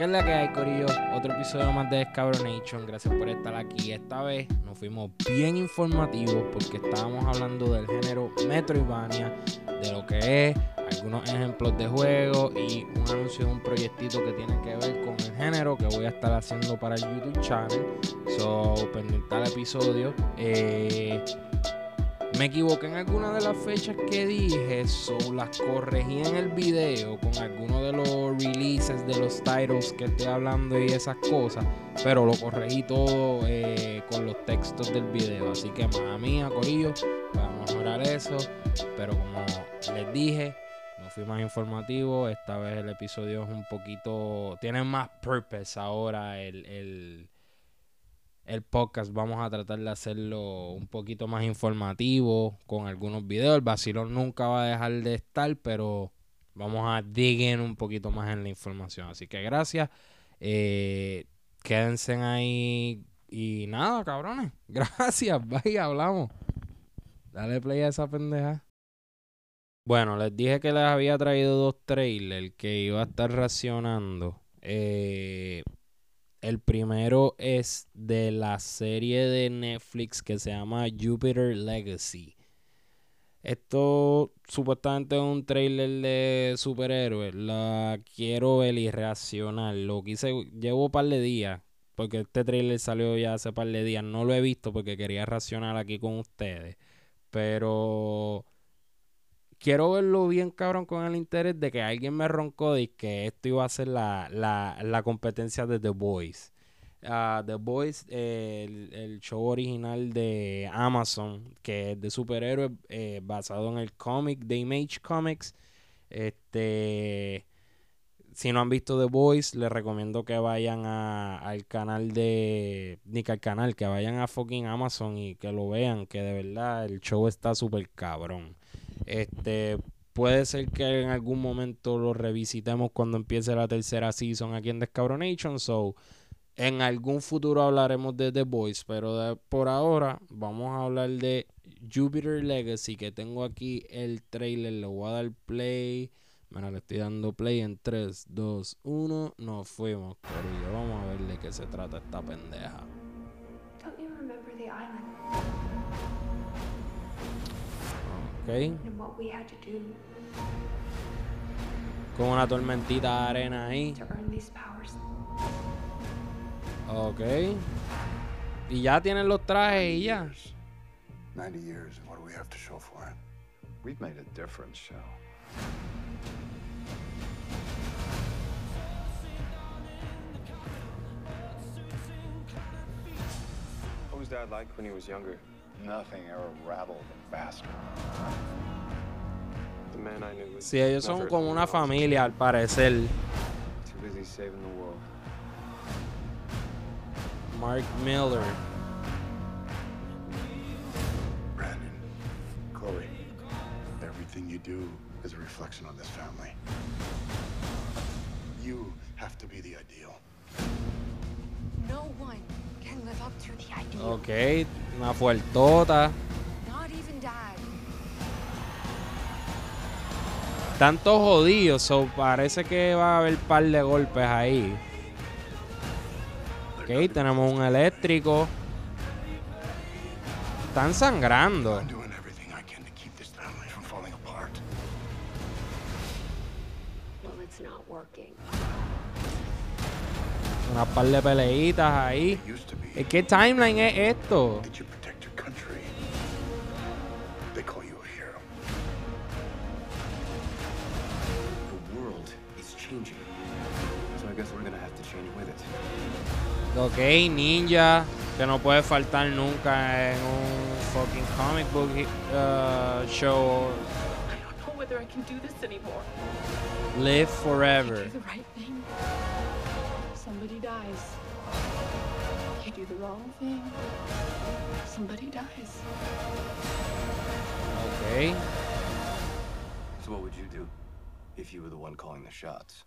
¿Qué es la que hay, Corillo? Otro episodio más de Descabronation. Gracias por estar aquí. Esta vez nos fuimos bien informativos porque estábamos hablando del género Metroidvania, de lo que es, algunos ejemplos de juegos y un anuncio de un proyectito que tiene que ver con el género que voy a estar haciendo para el YouTube channel. So, pendiente al episodio. Eh, me equivoqué en alguna de las fechas que dije, so las corregí en el video con algunos de los releases de los titles que estoy hablando y esas cosas, pero lo corregí todo eh, con los textos del video. Así que, mía mía, Corillo, vamos a mejorar eso. Pero como les dije, no fui más informativo. Esta vez el episodio es un poquito. Tiene más purpose ahora el, el el podcast vamos a tratar de hacerlo un poquito más informativo con algunos videos. El vacilón nunca va a dejar de estar, pero vamos a dig un poquito más en la información. Así que gracias. Eh, quédense ahí. Y nada, cabrones. Gracias. Vaya, hablamos. Dale play a esa pendeja. Bueno, les dije que les había traído dos trailers que iba a estar racionando. Eh, el primero es de la serie de Netflix que se llama Jupiter Legacy. Esto supuestamente es un trailer de superhéroes. La quiero ver y reaccionar. Lo quise, llevo un par de días. Porque este trailer salió ya hace par de días. No lo he visto porque quería reaccionar aquí con ustedes. Pero quiero verlo bien, cabrón, con el interés de que alguien me roncó de que esto iba a ser la, la, competencia de The Boys. The Boys, el, show original de Amazon, que es de superhéroes, eh, basado en el cómic de Image Comics. Este, si no han visto The Boys, les recomiendo que vayan al canal de. Ni que al canal, que vayan a fucking Amazon y que lo vean, que de verdad el show está súper cabrón. Este, puede ser que en algún momento lo revisitemos cuando empiece la tercera season aquí en Descabronation. So, en algún futuro hablaremos de The Boys, pero por ahora vamos a hablar de Jupiter Legacy, que tengo aquí el trailer. Le voy a dar play. Bueno, le estoy dando play en 3, 2, 1. Nos fuimos, Corillo. Vamos a ver de qué se trata esta pendeja. Con una tormentita de arena ahí. Ok. Y ya tienen los trajes y ya. 90 years and what do we have to show for it? We've made a difference, show. What was Dad like when he was younger? Nothing ever rattled him faster. Sí, ellos son como una familia al parecer. Mark Miller. Brandon, Chloe, everything you do is a reflection on this family. You have to be the ideal. No one can live up to the ideal. Okay, una fuertota. Tanto jodidos, so parece que va a haber un par de golpes ahí. Ok, tenemos un eléctrico. Están sangrando. Una par de peleitas ahí. ¿Qué timeline es esto? Ok, ninja, que no puede faltar nunca en un fucking comic book uh, show. I don't know whether I can do this anymore. Live forever. You do the right thing. Somebody dies. You do the wrong thing. Somebody dies. Okay. So what would you do if you were the one calling the shots?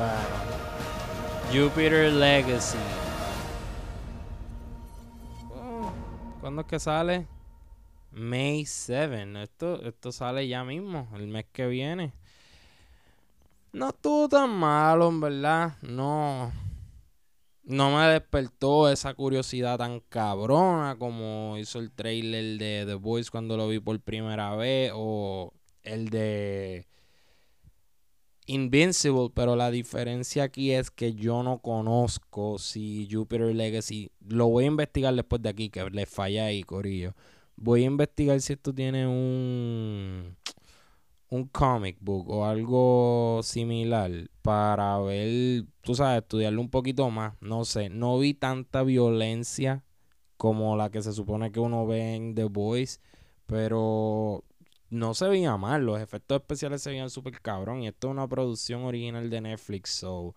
Wow. Jupiter Legacy. Oh, ¿Cuándo es que sale? May 7. Esto, esto sale ya mismo, el mes que viene. No estuvo tan malo, en verdad. No. No me despertó esa curiosidad tan cabrona como hizo el trailer de The Voice cuando lo vi por primera vez. O el de Invincible. Pero la diferencia aquí es que yo no conozco si Jupiter Legacy. Lo voy a investigar después de aquí, que le falla ahí, Corillo. Voy a investigar si esto tiene un un comic book o algo similar para ver, tú sabes, estudiarlo un poquito más. No sé, no vi tanta violencia como la que se supone que uno ve en The Voice, pero no se veía mal. Los efectos especiales se veían súper cabrón y esto es una producción original de Netflix, so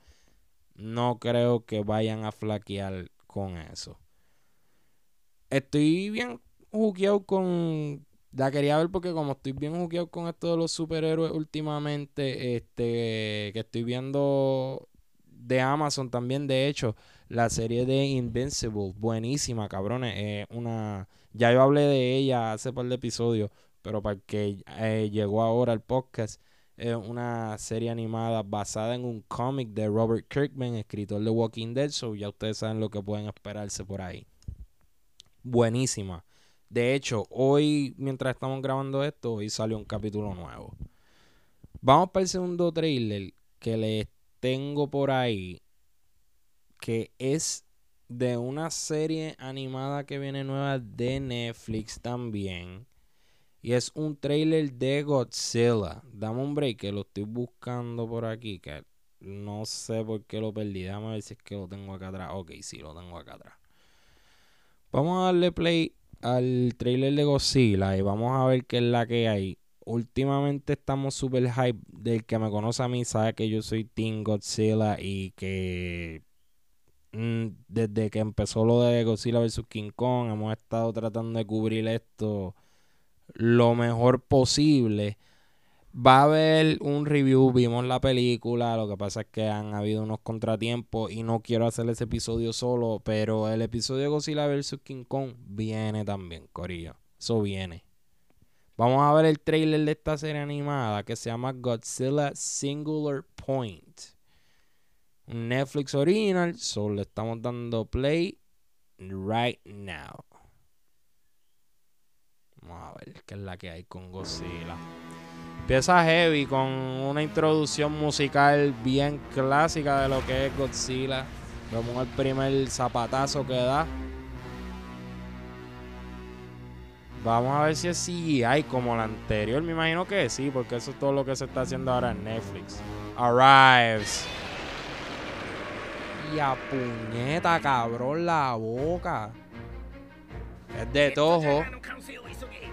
no creo que vayan a flaquear con eso. Estoy bien jugueado con la quería ver porque como estoy bien jugueado con esto de los superhéroes últimamente, este, que estoy viendo de Amazon también, de hecho, la serie de Invincible, buenísima, cabrones, una, ya yo hablé de ella hace par de episodios, pero para que eh, llegó ahora el podcast, es una serie animada basada en un cómic de Robert Kirkman, escritor de Walking Dead, so ya ustedes saben lo que pueden esperarse por ahí. Buenísima. De hecho, hoy, mientras estamos grabando esto, hoy salió un capítulo nuevo. Vamos para el segundo trailer que les tengo por ahí. Que es de una serie animada que viene nueva de Netflix también. Y es un trailer de Godzilla. Dame un break que lo estoy buscando por aquí. Que no sé por qué lo perdí. Déjame ver si es que lo tengo acá atrás. Ok, sí, lo tengo acá atrás. Vamos a darle play al trailer de Godzilla y vamos a ver qué es la que hay. Últimamente estamos super hype. Del que me conoce a mí sabe que yo soy Team Godzilla y que mm, desde que empezó lo de Godzilla vs. King Kong hemos estado tratando de cubrir esto lo mejor posible. Va a haber un review, vimos la película, lo que pasa es que han habido unos contratiempos y no quiero hacer ese episodio solo, pero el episodio Godzilla vs. King Kong viene también, Corillo. Eso viene. Vamos a ver el trailer de esta serie animada que se llama Godzilla Singular Point. Un Netflix original, solo estamos dando play right now. Vamos a ver qué es la que hay con Godzilla. Empieza heavy con una introducción musical bien clásica de lo que es Godzilla. Vemos el primer zapatazo que da. Vamos a ver si es CGI como la anterior. Me imagino que sí, porque eso es todo lo que se está haciendo ahora en Netflix. Arrives. Y a puñeta, cabrón, la boca. Es de Toho.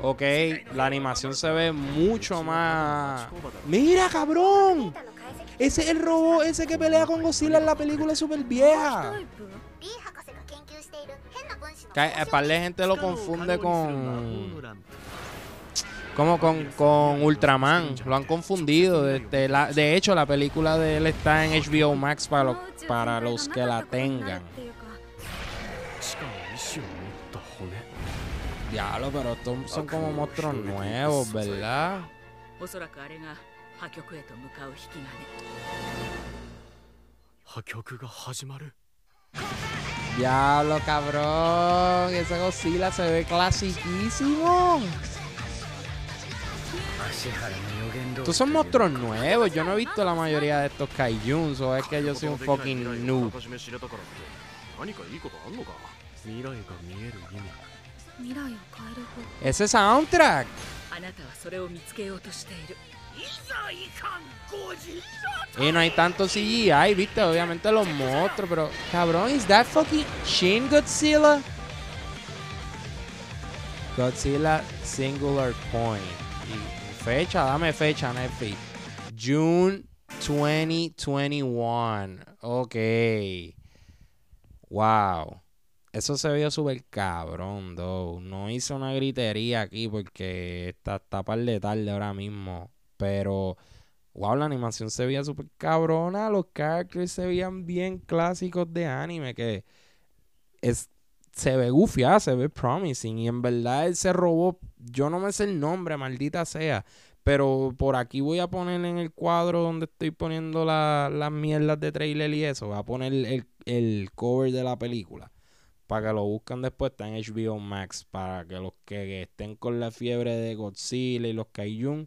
Ok, la animación se ve mucho más. ¡Mira, cabrón! Ese es el robot ese que pelea con Godzilla en la película súper vieja. A par de gente lo confunde con. Como con, con Ultraman. Lo han confundido. La, de hecho, la película de él está en HBO Max para, para los que la tengan. Diablo, pero estos son como monstruos nuevos, ¿verdad? Diablo, cabrón. Esa Godzilla se ve clasiquísimo. Estos son monstruos nuevos. Yo no he visto la mayoría de estos Kaijuns. O es que yo soy un fucking noob. Ese soundtrack. Y no hay tanto CGI, viste, obviamente los monstruos, pero cabrón, ¿is that fucking Shin Godzilla? Godzilla Singular Point. Y fecha, dame fecha, Netflix. June 2021. Ok. Wow. Eso se vio súper cabrón, though. No hice una gritería aquí porque está, está par de tarde ahora mismo. Pero, wow, la animación se veía súper cabrona. Los characters se veían bien clásicos de anime. Que es, se ve gufiada, se ve promising. Y en verdad ese robot yo no me sé el nombre, maldita sea. Pero por aquí voy a poner en el cuadro donde estoy poniendo las mierdas de trailer y eso. Voy a poner el, el cover de la película. Para que lo busquen después. Está en HBO Max. Para que los que estén con la fiebre de Godzilla y los Kaijun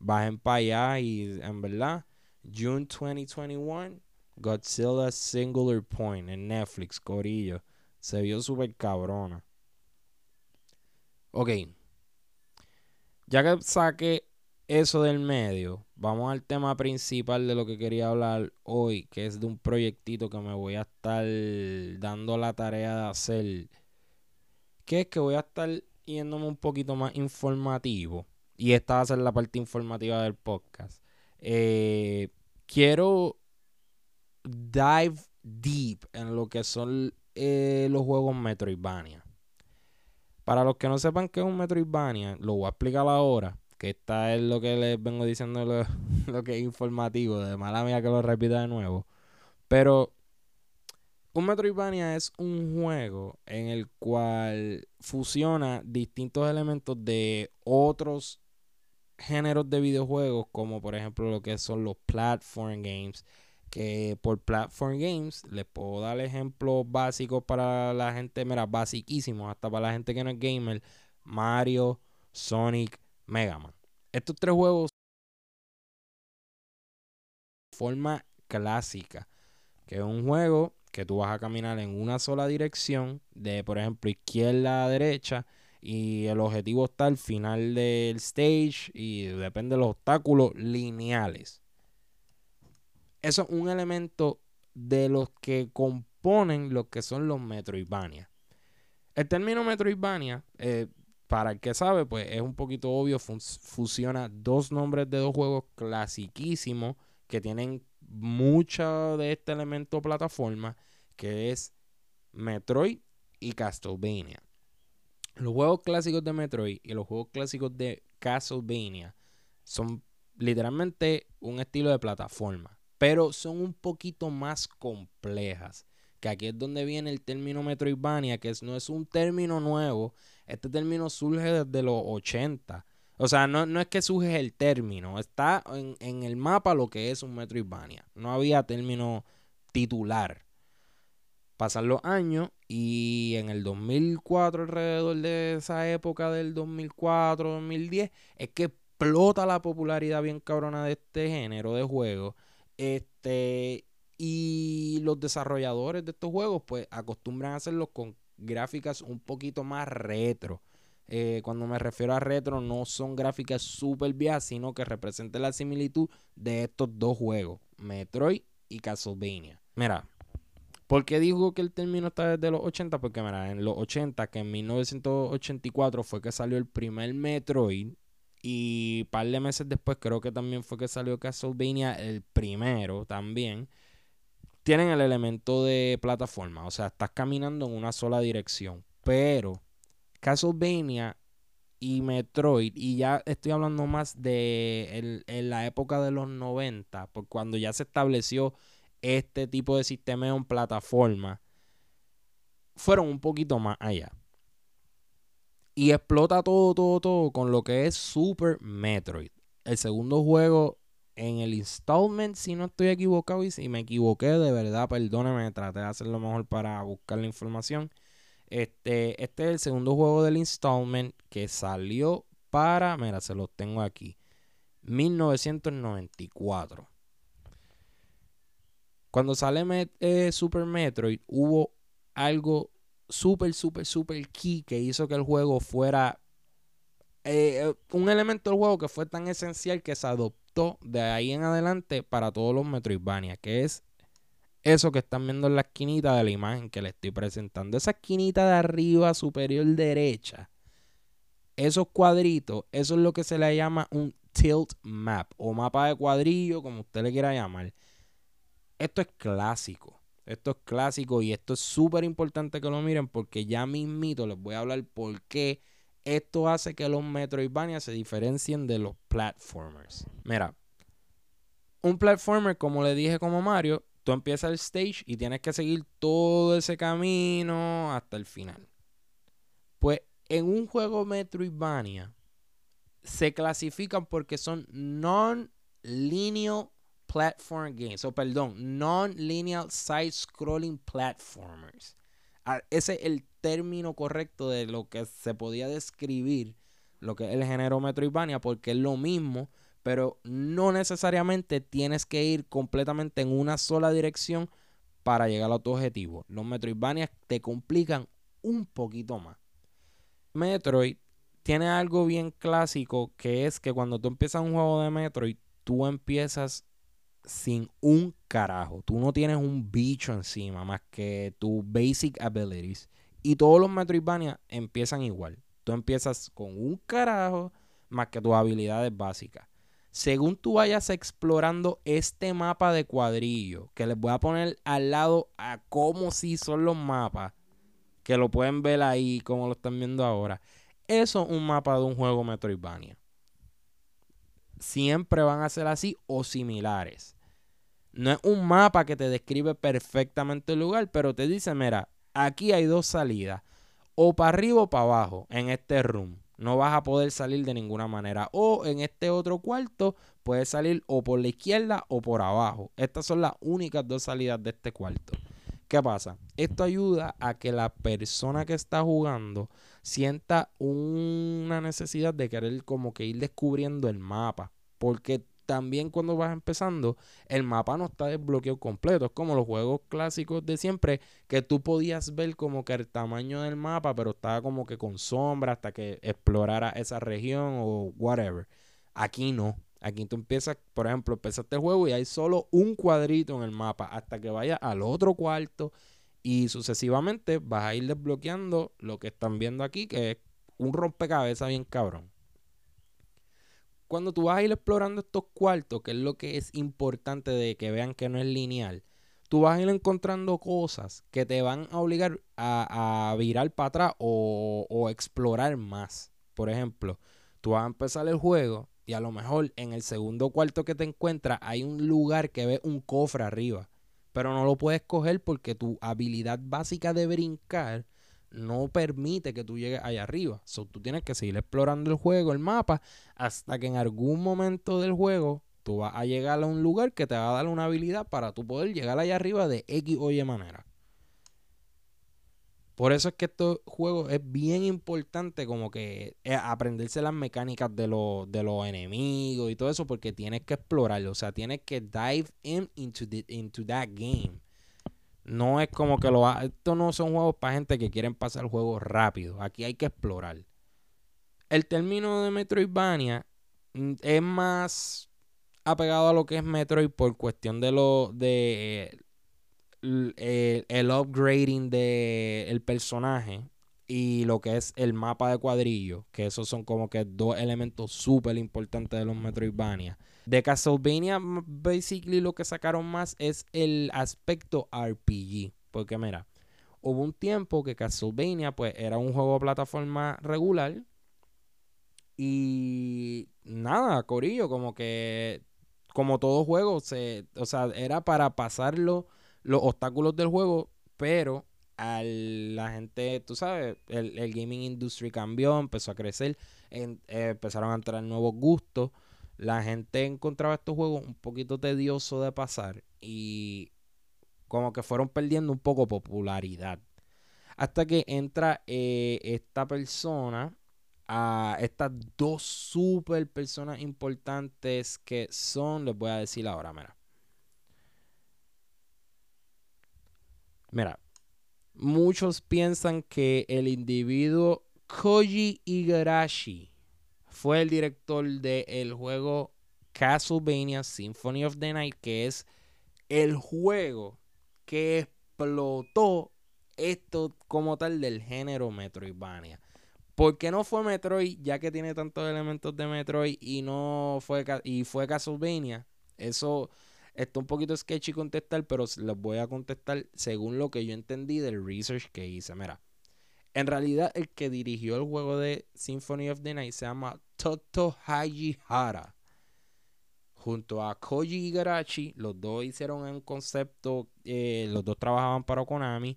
bajen para allá. Y en verdad, June 2021, Godzilla Singular Point en Netflix, Corillo. Se vio súper cabrona. Ok. Ya que saqué eso del medio, vamos al tema principal de lo que quería hablar hoy, que es de un proyectito que me voy a estar dando la tarea de hacer. Que es que voy a estar yéndome un poquito más informativo. Y esta va a ser la parte informativa del podcast. Eh, quiero dive deep en lo que son eh, los juegos Metroidvania. Para los que no sepan qué es un Metroidvania, lo voy a explicar ahora. Que esta es lo que les vengo diciendo, lo, que es informativo. De mala mía que lo repita de nuevo. Pero un Metroidvania es un juego en el cual fusiona distintos elementos de otros géneros de videojuegos, como por ejemplo lo que son los platform games, que por platform games les puedo dar ejemplos básicos para la gente, mira, basiquísimos, hasta para la gente que no es gamer, Mario, Sonic, Mega Man. Estos tres juegos forma clásica, que es un juego que tú vas a caminar en una sola dirección, de por ejemplo izquierda a derecha, y el objetivo está al final del stage y depende de los obstáculos lineales eso es un elemento de los que componen lo que son los Metroidvania. El término Metroidvania, eh, para el que sabe, pues es un poquito obvio, fusiona dos nombres de dos juegos clasiquísimos que tienen mucho de este elemento plataforma, que es Metroid y Castlevania. Los juegos clásicos de Metroid y los juegos clásicos de Castlevania son literalmente un estilo de plataforma pero son un poquito más complejas. Que aquí es donde viene el término Metroidvania, que no es un término nuevo. Este término surge desde los 80. O sea, no, no es que surge el término, está en, en, el mapa lo que es un Metroidvania. No había término titular. Pasan los años y en el 2004, alrededor de esa época del 2004-2010, es que explota la popularidad bien cabrona de este género de juego este, y los desarrolladores de estos juegos, pues acostumbran a hacerlos con gráficas un poquito más retro. Eh, cuando me refiero a retro, no son gráficas súper viejas, sino que representan la similitud de estos dos juegos, Metroid y Castlevania. Mira, ¿por qué digo que el término está desde los 80? Porque mira, en los 80, que en 1984 fue que salió el primer Metroid, y par de meses después, creo que también fue que salió Castlevania, el primero también. Tienen el elemento de plataforma, o sea, estás caminando en una sola dirección. Pero Castlevania y Metroid, y ya estoy hablando más de en la época de los 90, por cuando ya se estableció este tipo de sistema en plataforma, fueron un poquito más allá. Y explota todo, todo, todo con lo que es Super Metroid. El segundo juego en el installment, si no estoy equivocado, y si me equivoqué, de verdad, perdóneme, traté de hacer lo mejor para buscar la información. Este, este es el segundo juego del installment que salió para, mira, se los tengo aquí, 1994. Cuando sale eh, Super Metroid, hubo algo súper, súper, súper key que hizo que el juego fuera eh, eh, un elemento del juego que fue tan esencial que se adoptó de ahí en adelante para todos los Metroidvania, que es eso que están viendo en la esquinita de la imagen que le estoy presentando. Esa esquinita de arriba superior derecha, esos cuadritos, eso es lo que se le llama un tilt map o mapa de cuadrillo, como usted le quiera llamar. Esto es clásico. Esto es clásico y esto es súper importante que lo miren porque ya mismito les voy a hablar por qué esto hace que los Metroidvania se diferencien de los platformers. Mira, un platformer, como le dije como Mario, tú empiezas el stage y tienes que seguir todo ese camino hasta el final. Pues en un juego Metroidvania se clasifican porque son non-linear platform games, o perdón, non-linear side-scrolling platformers. Ese es el término correcto de lo que se podía describir lo que es el género Metroidvania, porque es lo mismo, pero no necesariamente tienes que ir completamente en una sola dirección para llegar a tu objetivo. Los Metroidvania te complican un poquito más. Metroid tiene algo bien clásico que es que cuando tú empiezas un juego de Metroid, tú empiezas sin un carajo. Tú no tienes un bicho encima más que tus basic abilities. Y todos los Metroidvania empiezan igual. Tú empiezas con un carajo más que tus habilidades básicas. Según tú vayas explorando este mapa de cuadrillo, que les voy a poner al lado a cómo si son los mapas, que lo pueden ver ahí como lo están viendo ahora. Eso es un mapa de un juego Metroidvania. Siempre van a ser así o similares. No es un mapa que te describe perfectamente el lugar, pero te dice, mira, aquí hay dos salidas. O para arriba o para abajo en este room. No vas a poder salir de ninguna manera. O en este otro cuarto puedes salir o por la izquierda o por abajo. Estas son las únicas dos salidas de este cuarto. ¿Qué pasa? Esto ayuda a que la persona que está jugando sienta una necesidad de querer como que ir descubriendo el mapa. Porque también cuando vas empezando, el mapa no está desbloqueado completo. Es como los juegos clásicos de siempre, que tú podías ver como que el tamaño del mapa, pero estaba como que con sombra hasta que explorara esa región o whatever. Aquí no. Aquí tú empiezas, por ejemplo, empezaste el juego y hay solo un cuadrito en el mapa hasta que vayas al otro cuarto y sucesivamente vas a ir desbloqueando lo que están viendo aquí, que es un rompecabezas bien cabrón cuando tú vas a ir explorando estos cuartos, que es lo que es importante de que vean que no es lineal, tú vas a ir encontrando cosas que te van a obligar a, virar para atrás o, o, explorar más. Por ejemplo, tú vas a empezar el juego y a lo mejor en el segundo cuarto que te encuentras hay un lugar que ve un cofre arriba, pero no lo puedes coger porque tu habilidad básica de brincar no permite que tú llegues allá arriba. So, tú tienes que seguir explorando el juego, el mapa, hasta que en algún momento del juego tú vas a llegar a un lugar que te va a dar una habilidad para tú poder llegar allá arriba de X o Y manera. Por eso es que este juego es bien importante como que eh, aprenderse las mecánicas de, de los enemigos y todo eso porque tienes que explorarlo. O sea, tienes que dive in into, into that game. No es como que lo. Estos no son juegos para gente que quieren pasar juegos rápido. Aquí hay que explorar. El término de Metroidvania mm, es más apegado a lo que es Metroid por cuestión de lo de el, upgrading de el personaje y lo que es el mapa de cuadrillo, que esos son como que dos elementos súper importantes de los Metroidvania. De Castlevania, basically lo que sacaron más es el aspecto RPG. Porque mira, hubo un tiempo que Castlevania pues era un juego de plataforma regular. Y nada, Corillo, como que como todo juego, se, o sea, era para pasarlo los obstáculos del juego, pero a la gente, tú sabes, el, gaming industry cambió, empezó a crecer, eh, empezaron a entrar nuevos gustos la gente encontraba estos juegos un poquito tedioso de pasar y como que fueron perdiendo un poco popularidad. Hasta que entra eh, esta persona, a estas dos super personas importantes que son, les voy a decir ahora, mira. Mira, muchos piensan que el individuo Koji Igarashi fue el director del juego Castlevania Symphony of the Night, que es el juego que explotó esto como tal del género Metroidvania. ¿Por qué no fue Metroid, ya que tiene tantos elementos de Metroid y no fue y fue Castlevania? Eso está un poquito sketchy contestar, pero les voy a contestar según lo que yo entendí del research que hice. Mira, en realidad, el que dirigió el juego de Symphony of the Night se llama Toto Hajihara. Junto a Koji Igarashi, los dos hicieron un concepto, eh, los dos trabajaban para Konami.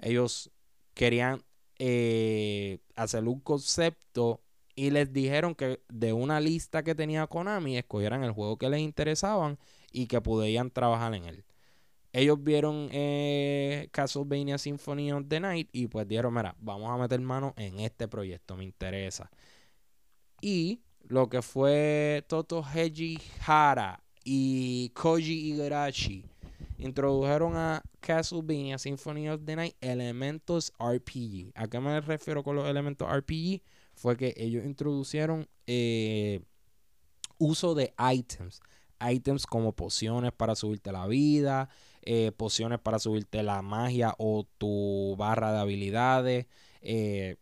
Ellos querían eh, hacer un concepto y les dijeron que de una lista que tenía Konami escogieran el juego que les interesaban y que podían trabajar en él. Ellos vieron eh, Castlevania Symphony of the Night y pues dijeron, mira, vamos a meter mano en este proyecto, me interesa. Y lo que fue Toto Heiji Hara y Koji Igarashi introdujeron a Castlevania Symphony of the Night elementos RPG. ¿A qué me refiero con los elementos RPG? Fue que ellos introducieron eh, uso de items. Items como pociones para subirte la vida, eh, pociones para subirte la magia o tu barra de habilidades, eh,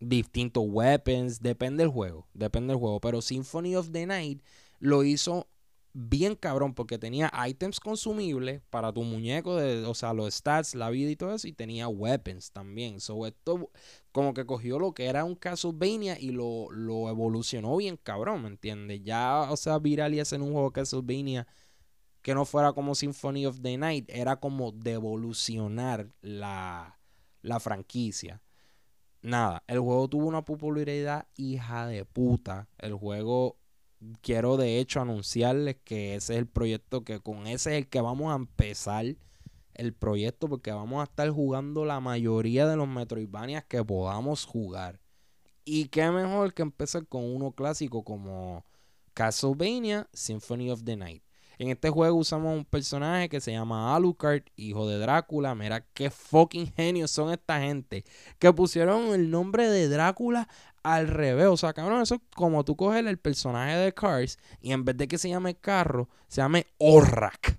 distintos weapons, depende del juego, depende del juego. Pero Symphony of the Night lo hizo bien cabrón porque tenía items consumibles para tu muñeco, de, o sea, los stats, la vida y todo eso, y tenía weapons también. So, esto como que cogió lo que era un Castlevania y lo, lo evolucionó bien cabrón, ¿me entiendes? Ya, o sea, viral y hacer un juego Castlevania que no fuera como Symphony of the Night, era como devolucionar la, la franquicia. Nada, el juego tuvo una popularidad hija de puta. El juego quiero de hecho anunciarles que ese es el proyecto que con ese es el que vamos a empezar el proyecto porque vamos a estar jugando la mayoría de los Metroidvanias que podamos jugar. Y qué mejor que empezar con uno clásico como Castlevania Symphony of the Night. En este juego usamos un personaje que se llama Alucard, hijo de Drácula. Mira qué fucking genios son esta gente. Que pusieron el nombre de Drácula al revés. O sea, cabrón, eso es como tú coges el personaje de Cars y en vez de que se llame carro, se llame Orrak.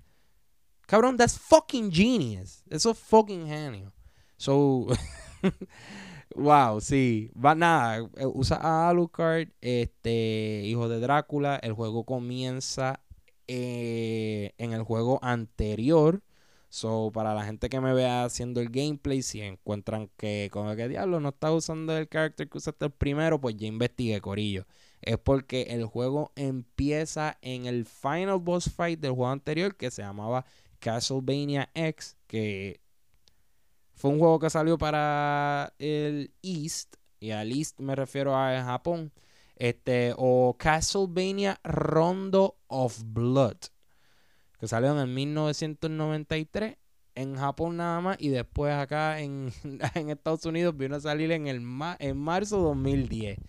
Cabrón, that's fucking genius. Eso es fucking genio. So, wow, sí. Va nada, eh, usa a Alucard, este, hijo de Drácula. El juego comienza eh, en el juego anterior. So, para la gente que me vea haciendo el gameplay, si encuentran que, como que diablo, no está usando el character que usaste el primero, pues ya investigué, Corillo. Es porque el juego empieza en el final boss fight del juego anterior que se llamaba Castlevania X, que fue un juego que salió para el East, y al East me refiero a Japón. Este, o Castlevania Rondo of Blood, que salió en el 1993 en Japón nada más y después acá en, en Estados Unidos vino a salir en el en marzo 2010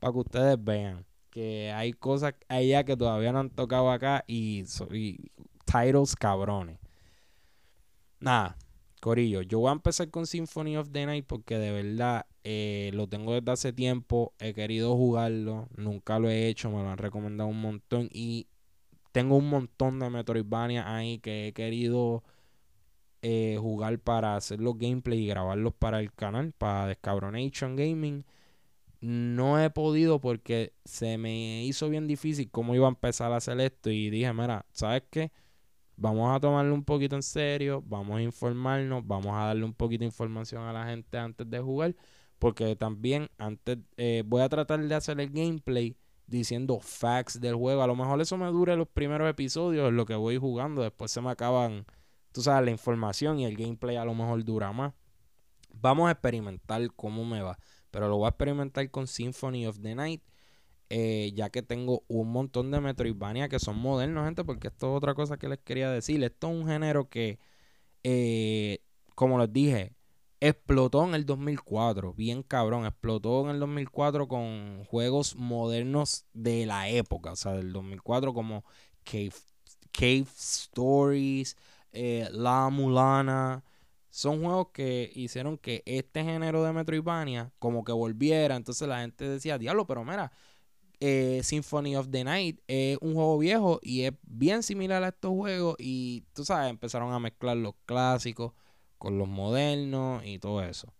para que ustedes vean que hay cosas allá que todavía no han tocado acá y, y titles cabrones. Nada, Corillo, yo voy a empezar con Symphony of the Night porque de verdad eh, lo tengo desde hace tiempo. He querido jugarlo, nunca lo he hecho, me lo han recomendado un montón. Y tengo un montón de Metroidvania ahí que he querido eh, jugar para hacer los gameplays y grabarlos para el canal, para Descabronation Gaming. No he podido porque se me hizo bien difícil cómo iba a empezar a hacer esto. Y dije, mira, ¿sabes qué? vamos a tomarlo un poquito en serio, vamos a informarnos, vamos a darle un poquito de información a la gente antes de jugar, porque también antes eh, voy a tratar de hacer el gameplay diciendo facts del juego. A lo mejor eso me dure los primeros episodios, lo que voy jugando, después se me acaban, tú sabes, la información y el gameplay a lo mejor dura más. Vamos a experimentar cómo me va, pero lo voy a experimentar con Symphony of the Night eh, ya que tengo un montón de Metroidvania que son modernos, gente, porque esto es otra cosa que les quería decir. Esto es un género que, eh, como les dije, explotó en el 2004, bien cabrón, explotó en el 2004 con juegos modernos de la época, o sea, del 2004 como Cave, Cave Stories, eh, La Mulana. Son juegos que hicieron que este género de Metroidvania como que volviera. Entonces la gente decía, diablo, pero mira, eh, Symphony of the Night es un juego viejo y es bien similar a estos juegos y tú sabes, empezaron a mezclar los clásicos con los modernos y todo eso.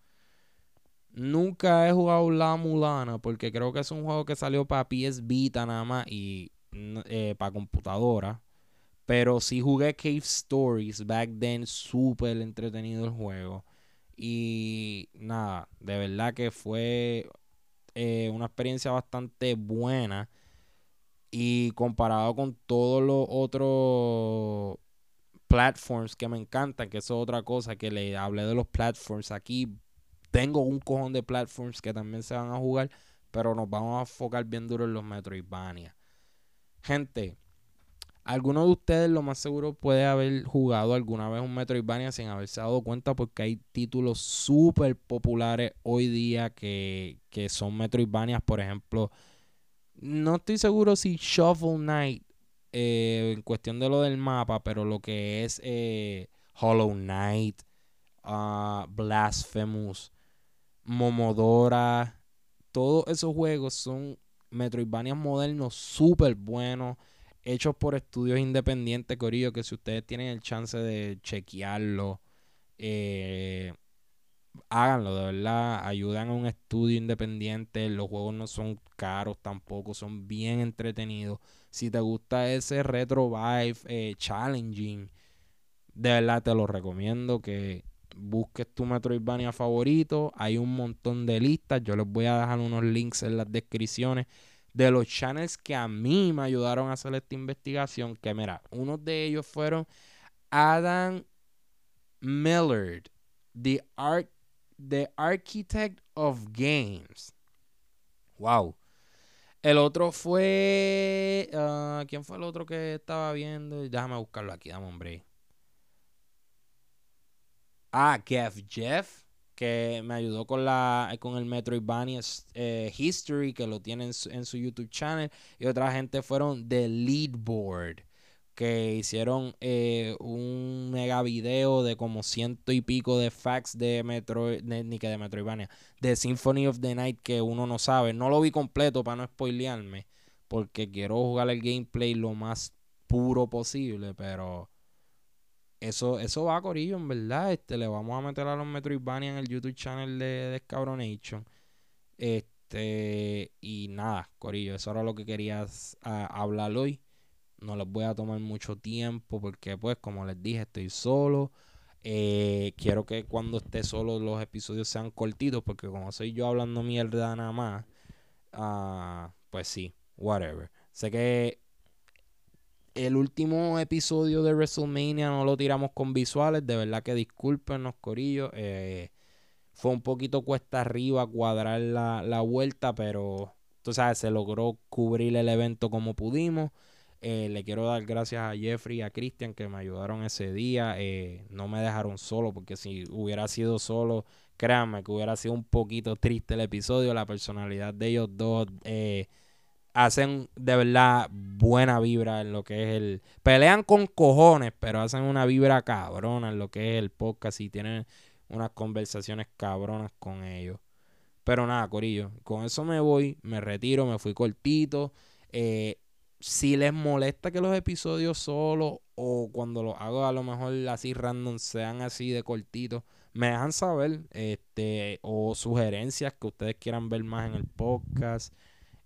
Nunca he jugado La Mulana porque creo que es un juego que salió para PS Vita nada más y eh, para computadora. Pero sí jugué Cave Stories back then, súper entretenido el juego. Y nada, de verdad que fue eh, una experiencia bastante buena. Y comparado con todos los otros platforms que me encantan, que eso es otra cosa que le hablé de los platforms aquí tengo un cojón de platforms que también se van a jugar, pero nos vamos a enfocar bien duro en los Metroidvania. Gente, alguno de ustedes lo más seguro puede haber jugado alguna vez un Metroidvania sin haberse dado cuenta porque hay títulos súper populares hoy día que, que son Metroidvanias, por ejemplo. No estoy seguro si Shuffle Knight, eh, en cuestión de lo del mapa, pero lo que es eh, Hollow Knight, uh, Blasphemous, Momodora, todos esos juegos son Metroidvanias modernos súper buenos hechos por estudios independientes, Corillo, que si ustedes tienen el chance de chequearlo, eh, háganlo, de verdad, ayudan a un estudio independiente, los juegos no son caros tampoco, son bien entretenidos. Si te gusta ese retro vibe eh, challenging, de verdad te lo recomiendo que busques tu Metroidvania favorito. Hay un montón de listas, yo les voy a dejar unos links en las descripciones de los channels que a mí me ayudaron a hacer esta investigación, que mira, unos de ellos fueron Adam Millard, the, art, the Architect of Games. Wow. El otro fue. Uh, ¿Quién fue el otro que estaba viendo? Déjame buscarlo aquí, dame hombre. Ah, Kev Jeff que me ayudó con la con el Metroidvania eh, History, que lo tiene en su, YouTube channel. Y otra gente fueron The Leadboard, que hicieron eh, un mega video de como ciento y pico de facts de Metro, ni que de Metroidvania, de Symphony of the Night que uno no sabe. No lo vi completo para no spoilearme, porque quiero jugar el gameplay lo más puro posible, pero eso, eso va, Corillo, en verdad. Este, le vamos a meter a los Metroidvania en el YouTube channel de, de Scabronation. Este, y nada, Corillo, eso era lo que querías hablar hoy. No les voy a tomar mucho tiempo porque, pues, como les dije, estoy solo. Eh, quiero que cuando esté solo los episodios sean cortitos porque como soy yo hablando mierda nada más, uh, pues sí, whatever. Sé que el último episodio de WrestleMania no lo tiramos con visuales. De verdad que discúlpenos, Corillo. Eh, fue un poquito cuesta arriba cuadrar la, vuelta, pero tú sabes, se logró cubrir el evento como pudimos. Eh, le quiero dar gracias a Jeffrey y a Christian que me ayudaron ese día. Eh, no me dejaron solo, porque si hubiera sido solo, créanme que hubiera sido un poquito triste el episodio. La personalidad de ellos dos hacen de verdad buena vibra en lo que es el... Pelean con cojones, pero hacen una vibra cabrona en lo que es el podcast y tienen unas conversaciones cabronas con ellos. Pero nada, Corillo, con eso me voy, me retiro, me fui cortito. Eh, si les molesta que los episodios solo o cuando los hago a lo mejor así random sean así de cortitos, me dejan saber este o sugerencias que ustedes quieran ver más en el podcast.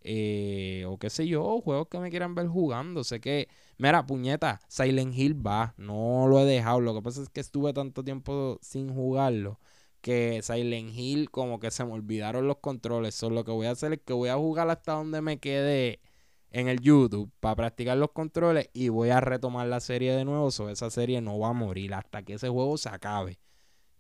Eh, o qué sé yo, juegos que me quieran ver jugando. Sé que, mira, puñeta, Silent Hill va, no lo he dejado. Lo que pasa es que estuve tanto tiempo sin jugarlo que Silent Hill como que se me olvidaron los controles. Solo lo que voy a hacer es que voy a jugar hasta donde me quede en el YouTube para practicar los controles y voy a retomar la serie de nuevo. So, esa serie no va a morir hasta que ese juego se acabe.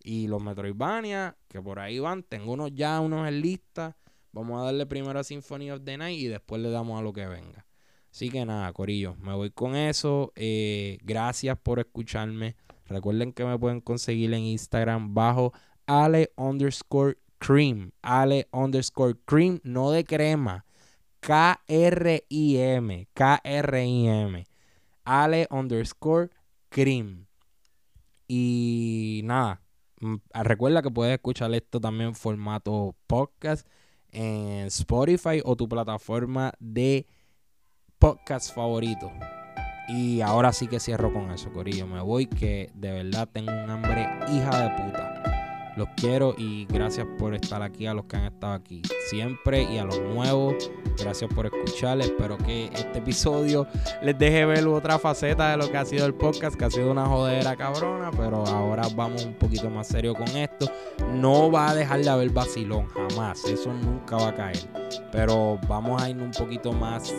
Y los Metroidvania, que por ahí van, tengo unos ya, unos en lista. Vamos a darle primero a Symphony of the Night y después le damos a lo que venga. Así que nada, Corillo, me voy con eso. Eh, gracias por escucharme. Recuerden que me pueden conseguir en Instagram bajo Ale underscore cream. Ale underscore cream, no de crema. K-R-I-M. K-R-I-M. Ale underscore cream. Y nada, mm, recuerda que puedes escuchar esto también en formato podcast en Spotify o tu plataforma de podcast favorito. Y ahora sí que cierro con eso, Corillo. Me voy que de verdad tengo un hambre hija de puta. Los quiero y gracias por estar aquí a los que han estado aquí siempre y a los nuevos. Gracias por escuchar. Espero que este episodio les deje ver otra faceta de lo que ha sido el podcast, que ha sido una jodera cabrona, pero ahora vamos un poquito más serio con esto. No va a dejar de haber vacilón, jamás. Eso nunca va a caer. Pero vamos a ir un poquito más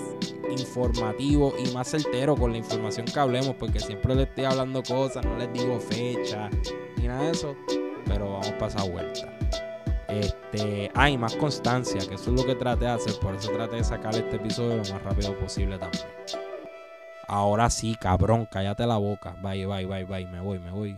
informativo y más certero con la información que hablemos, porque siempre les estoy hablando cosas, no les digo fecha ni nada de eso pero vamos para esa vuelta. Este, hay más constancia, que eso es lo que traté de hacer, por eso traté de sacar este episodio lo más rápido posible también. Ahora sí, cabrón, cállate la boca. Bye, bye, bye, bye, me voy, me voy.